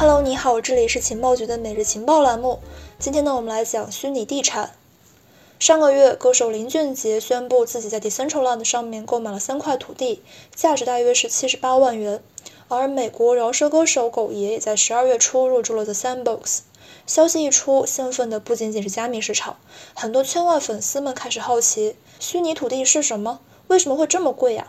Hello，你好，这里是情报局的每日情报栏目。今天呢，我们来讲虚拟地产。上个月，歌手林俊杰宣布自己在 Decentraland 上面购买了三块土地，价值大约是七十八万元。而美国饶舌歌手狗爷也在十二月初入驻了 The Sandbox。消息一出，兴奋的不仅仅是加密市场，很多圈外粉丝们开始好奇：虚拟土地是什么？为什么会这么贵呀？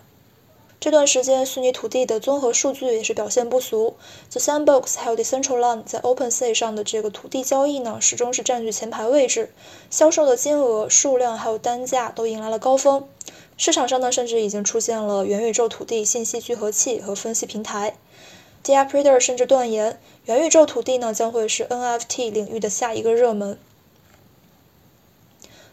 这段时间，虚拟土地的综合数据也是表现不俗。The Sandbox 还有 Decentraland 在 OpenSea 上的这个土地交易呢，始终是占据前排位置，销售的金额、数量还有单价都迎来了高峰。市场上呢，甚至已经出现了元宇宙土地信息聚合器和分析平台。d a p r e d e r 甚至断言，元宇宙土地呢将会是 NFT 领域的下一个热门。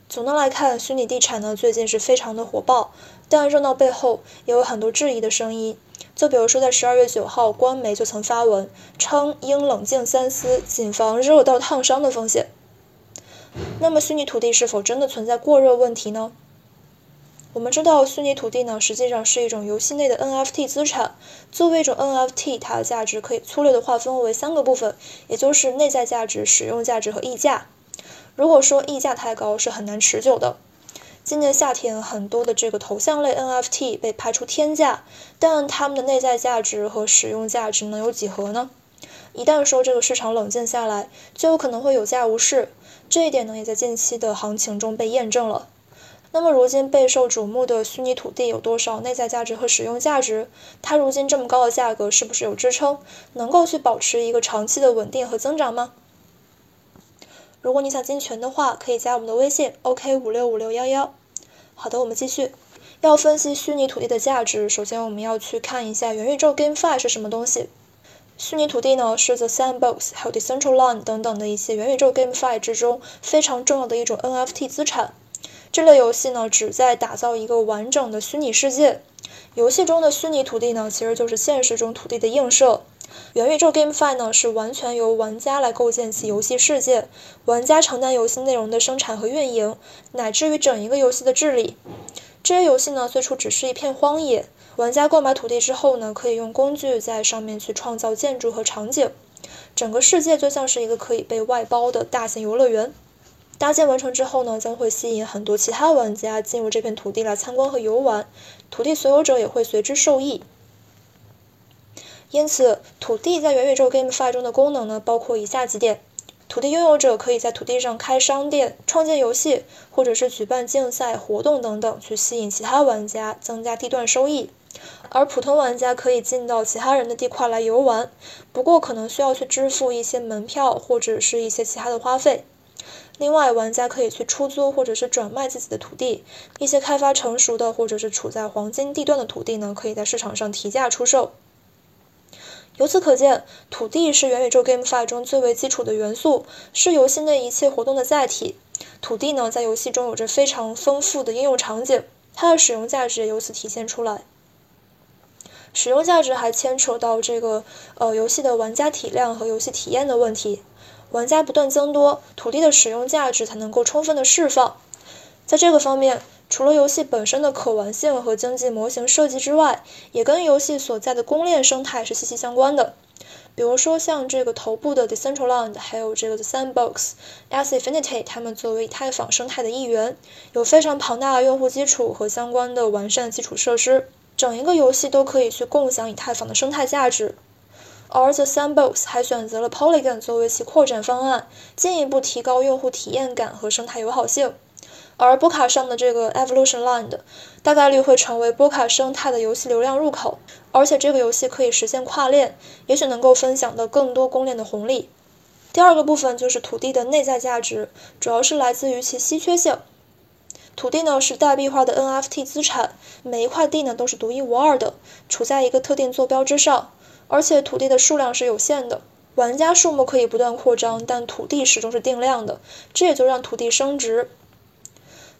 总的来看，虚拟地产呢最近是非常的火爆，但热闹背后也有很多质疑的声音。就比如说，在十二月九号，官媒就曾发文称应冷静三思，谨防热到烫伤的风险。那么，虚拟土地是否真的存在过热问题呢？我们知道，虚拟土地呢实际上是一种游戏内的 NFT 资产。作为一种 NFT，它的价值可以粗略的划分为三个部分，也就是内在价值、使用价值和溢价。如果说溢价太高是很难持久的。今年夏天，很多的这个头像类 NFT 被拍出天价，但它们的内在价值和使用价值能有几何呢？一旦说这个市场冷静下来，就有可能会有价无市。这一点呢，也在近期的行情中被验证了。那么，如今备受瞩目的虚拟土地有多少内在价值和使用价值？它如今这么高的价格，是不是有支撑，能够去保持一个长期的稳定和增长吗？如果你想进群的话，可以加我们的微信：OK 五六五六幺幺。好的，我们继续。要分析虚拟土地的价值，首先我们要去看一下元宇宙 GameFi 是什么东西。虚拟土地呢，是 The Sandbox 还有 Decentraland 等等的一些元宇宙 GameFi 之中非常重要的一种 NFT 资产。这类游戏呢，旨在打造一个完整的虚拟世界。游戏中的虚拟土地呢，其实就是现实中土地的映射。元宇宙 GameFi 呢是完全由玩家来构建起游戏世界，玩家承担游戏内容的生产和运营，乃至于整一个游戏的治理。这些游戏呢最初只是一片荒野，玩家购买土地之后呢，可以用工具在上面去创造建筑和场景，整个世界就像是一个可以被外包的大型游乐园。搭建完成之后呢，将会吸引很多其他玩家进入这片土地来参观和游玩，土地所有者也会随之受益。因此，土地在元宇宙 GameFi 中的功能呢，包括以下几点：土地拥有者可以在土地上开商店、创建游戏，或者是举办竞赛活动等等，去吸引其他玩家，增加地段收益；而普通玩家可以进到其他人的地块来游玩，不过可能需要去支付一些门票或者是一些其他的花费。另外，玩家可以去出租或者是转卖自己的土地，一些开发成熟的或者是处在黄金地段的土地呢，可以在市场上提价出售。由此可见，土地是元宇宙 GameFi 中最为基础的元素，是游戏内一切活动的载体。土地呢，在游戏中有着非常丰富的应用场景，它的使用价值也由此体现出来。使用价值还牵扯到这个呃游戏的玩家体量和游戏体验的问题。玩家不断增多，土地的使用价值才能够充分的释放。在这个方面，除了游戏本身的可玩性和经济模型设计之外，也跟游戏所在的公链生态是息息相关的。比如说像这个头部的 Decentraland，还有这个 The Sandbox、Axie Infinity，他们作为以太坊生态的一员，有非常庞大的用户基础和相关的完善基础设施，整一个游戏都可以去共享以太坊的生态价值。而 The Sandbox 还选择了 Polygon 作为其扩展方案，进一步提高用户体验感和生态友好性。而波卡上的这个 Evolution Land 大概率会成为波卡生态的游戏流量入口，而且这个游戏可以实现跨链，也许能够分享到更多公链的红利。第二个部分就是土地的内在价值，主要是来自于其稀缺性。土地呢是代币化的 NFT 资产，每一块地呢都是独一无二的，处在一个特定坐标之上，而且土地的数量是有限的，玩家数目可以不断扩张，但土地始终是定量的，这也就让土地升值。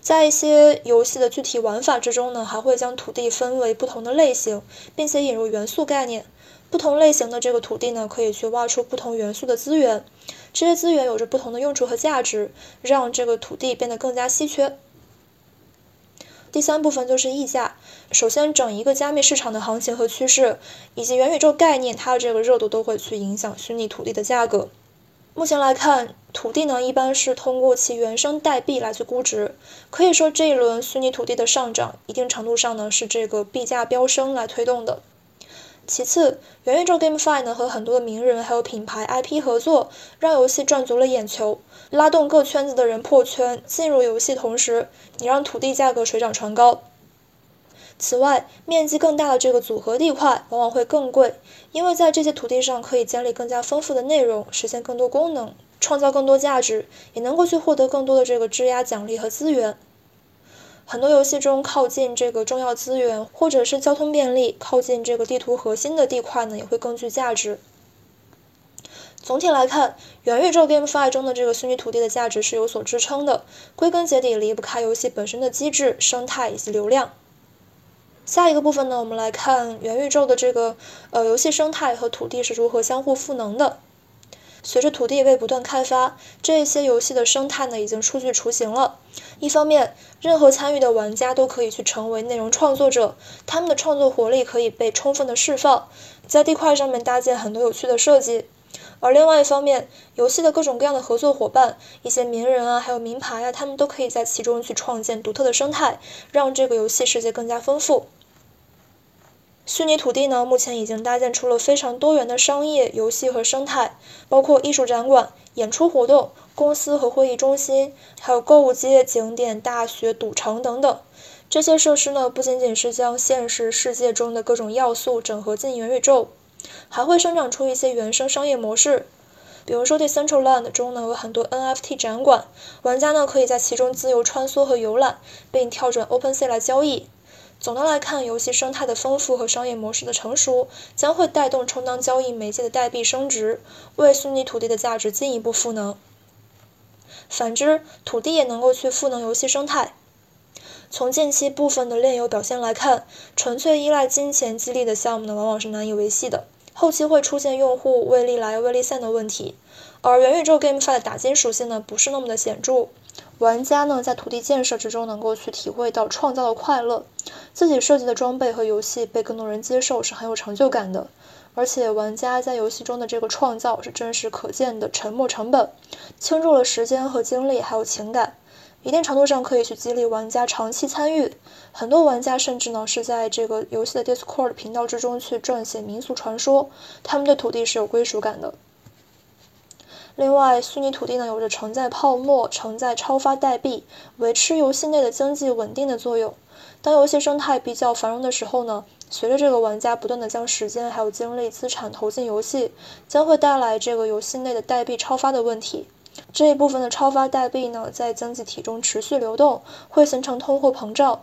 在一些游戏的具体玩法之中呢，还会将土地分为不同的类型，并且引入元素概念。不同类型的这个土地呢，可以去挖出不同元素的资源，这些资源有着不同的用处和价值，让这个土地变得更加稀缺。第三部分就是溢价。首先，整一个加密市场的行情和趋势，以及元宇宙概念它的这个热度，都会去影响虚拟土地的价格。目前来看，土地呢一般是通过其原生代币来去估值。可以说，这一轮虚拟土地的上涨，一定程度上呢是这个币价飙升来推动的。其次，元宇宙 GameFi 呢和很多的名人还有品牌 IP 合作，让游戏赚足了眼球，拉动各圈子的人破圈进入游戏，同时也让土地价格水涨船高。此外，面积更大的这个组合地块往往会更贵，因为在这些土地上可以建立更加丰富的内容，实现更多功能，创造更多价值，也能够去获得更多的这个质押奖励和资源。很多游戏中靠近这个重要资源，或者是交通便利、靠近这个地图核心的地块呢，也会更具价值。总体来看，元宇宙 GameFi 中的这个虚拟土地的价值是有所支撑的，归根结底离不开游戏本身的机制、生态以及流量。下一个部分呢，我们来看元宇宙的这个呃游戏生态和土地是如何相互赋能的。随着土地被不断开发，这些游戏的生态呢已经初具雏形了。一方面，任何参与的玩家都可以去成为内容创作者，他们的创作活力可以被充分的释放，在地块上面搭建很多有趣的设计。而另外一方面，游戏的各种各样的合作伙伴，一些名人啊，还有名牌啊，他们都可以在其中去创建独特的生态，让这个游戏世界更加丰富。虚拟土地呢，目前已经搭建出了非常多元的商业、游戏和生态，包括艺术展馆、演出活动、公司和会议中心，还有购物街、景点、大学、赌城等等。这些设施呢，不仅仅是将现实世界中的各种要素整合进元宇宙，还会生长出一些原生商业模式。比如说，Decentraland 中呢有很多 NFT 展馆，玩家呢可以在其中自由穿梭和游览，并跳转 OpenSea 来交易。总的来看，游戏生态的丰富和商业模式的成熟，将会带动充当交易媒介的代币升值，为虚拟土地的价值进一步赋能。反之，土地也能够去赋能游戏生态。从近期部分的炼油表现来看，纯粹依赖金钱激励的项目呢，往往是难以维系的，后期会出现用户未利来未利散的问题。而元宇宙 GameFi 的打金属性呢，不是那么的显著。玩家呢，在土地建设之中能够去体会到创造的快乐，自己设计的装备和游戏被更多人接受是很有成就感的。而且玩家在游戏中的这个创造是真实可见的沉没成本，倾注了时间和精力，还有情感，一定程度上可以去激励玩家长期参与。很多玩家甚至呢是在这个游戏的 Discord 频道之中去撰写民俗传说，他们对土地是有归属感的。另外，虚拟土地呢有着承载泡沫、承载超发代币、维持游戏内的经济稳定的作用。当游戏生态比较繁荣的时候呢，随着这个玩家不断的将时间还有精力、资产投进游戏，将会带来这个游戏内的代币超发的问题。这一部分的超发代币呢，在经济体中持续流动，会形成通货膨胀。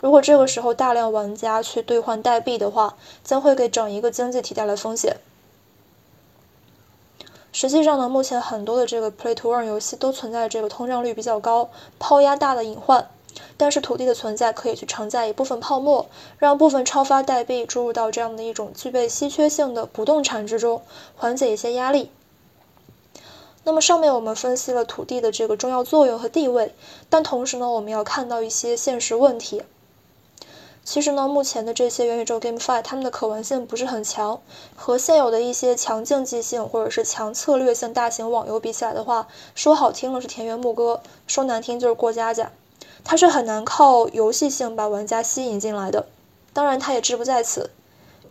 如果这个时候大量玩家去兑换代币的话，将会给整一个经济体带来风险。实际上呢，目前很多的这个 Play to Earn 游戏都存在这个通胀率比较高、抛压大的隐患。但是土地的存在可以去承载一部分泡沫，让部分超发代币注入到这样的一种具备稀缺性的不动产之中，缓解一些压力。那么上面我们分析了土地的这个重要作用和地位，但同时呢，我们要看到一些现实问题。其实呢，目前的这些元宇宙 GameFi，它们的可玩性不是很强，和现有的一些强竞技性或者是强策略性大型网游比起来的话，说好听了是田园牧歌，说难听就是过家家。它是很难靠游戏性把玩家吸引进来的。当然，它也志不在此。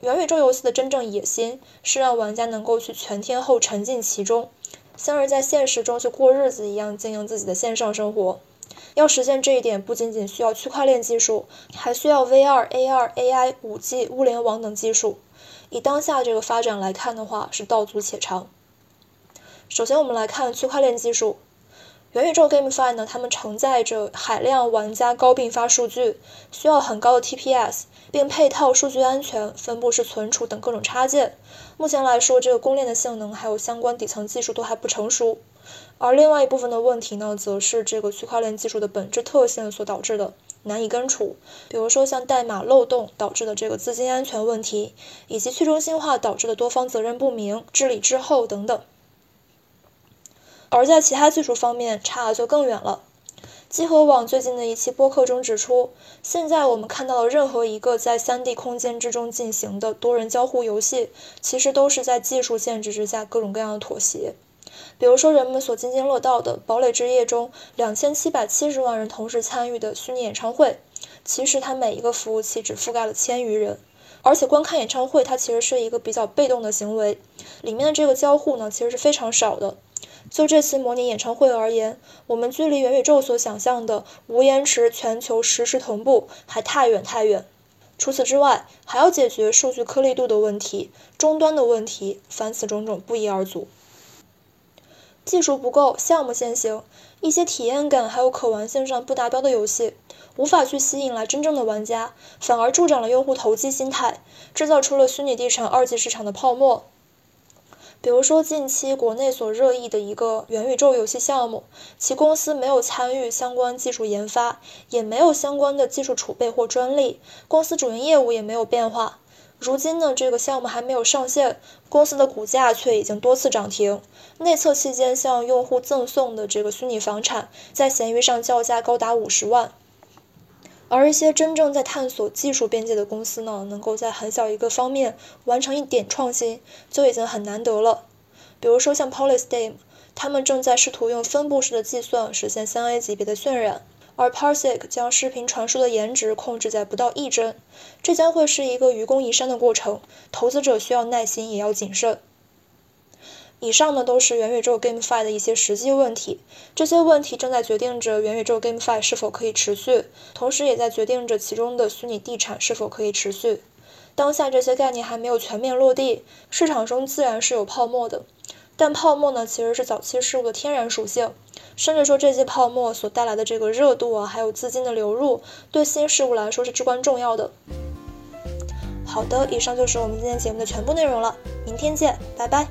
元宇宙游戏的真正野心是让玩家能够去全天候沉浸其中，像是在现实中去过日子一样经营自己的线上生活。要实现这一点，不仅仅需要区块链技术，还需要 VR、AR、AI、5G、物联网等技术。以当下这个发展来看的话，是道阻且长。首先，我们来看区块链技术。元宇宙 GameFi 呢，它们承载着海量玩家高并发数据，需要很高的 TPS，并配套数据安全、分布式存储等各种插件。目前来说，这个公链的性能还有相关底层技术都还不成熟。而另外一部分的问题呢，则是这个区块链技术的本质特性所导致的难以根除，比如说像代码漏洞导致的这个资金安全问题，以及去中心化导致的多方责任不明、治理滞后等等。而在其他技术方面，差的就更远了。集合网最近的一期播客中指出，现在我们看到的任何一个在 3D 空间之中进行的多人交互游戏，其实都是在技术限制之下各种各样的妥协。比如说人们所津津乐道的《堡垒之夜》中两千七百七十万人同时参与的虚拟演唱会，其实它每一个服务器只覆盖了千余人。而且观看演唱会，它其实是一个比较被动的行为，里面的这个交互呢，其实是非常少的。就这次模拟演唱会而言，我们距离元宇宙所想象的无延迟全球实时同步还太远太远。除此之外，还要解决数据颗粒度的问题、终端的问题，凡此种种不一而足。技术不够，项目先行，一些体验感还有可玩性上不达标的游戏。无法去吸引来真正的玩家，反而助长了用户投机心态，制造出了虚拟地产二级市场的泡沫。比如说近期国内所热议的一个元宇宙游戏项目，其公司没有参与相关技术研发，也没有相关的技术储备或专利，公司主营业务也没有变化。如今呢，这个项目还没有上线，公司的股价却已经多次涨停。内测期间向用户赠送的这个虚拟房产，在闲鱼上叫价高达五十万。而一些真正在探索技术边界的公司呢，能够在很小一个方面完成一点创新，就已经很难得了。比如说像 Polystem，他们正在试图用分布式的计算实现 3A 级别的渲染，而 Parsec 将视频传输的延值控制在不到一帧，这将会是一个愚公移山的过程，投资者需要耐心，也要谨慎。以上呢都是元宇宙 GameFi 的一些实际问题，这些问题正在决定着元宇宙 GameFi 是否可以持续，同时也在决定着其中的虚拟地产是否可以持续。当下这些概念还没有全面落地，市场中自然是有泡沫的，但泡沫呢其实是早期事物的天然属性，甚至说这些泡沫所带来的这个热度啊，还有资金的流入，对新事物来说是至关重要的。好的，以上就是我们今天节目的全部内容了，明天见，拜拜。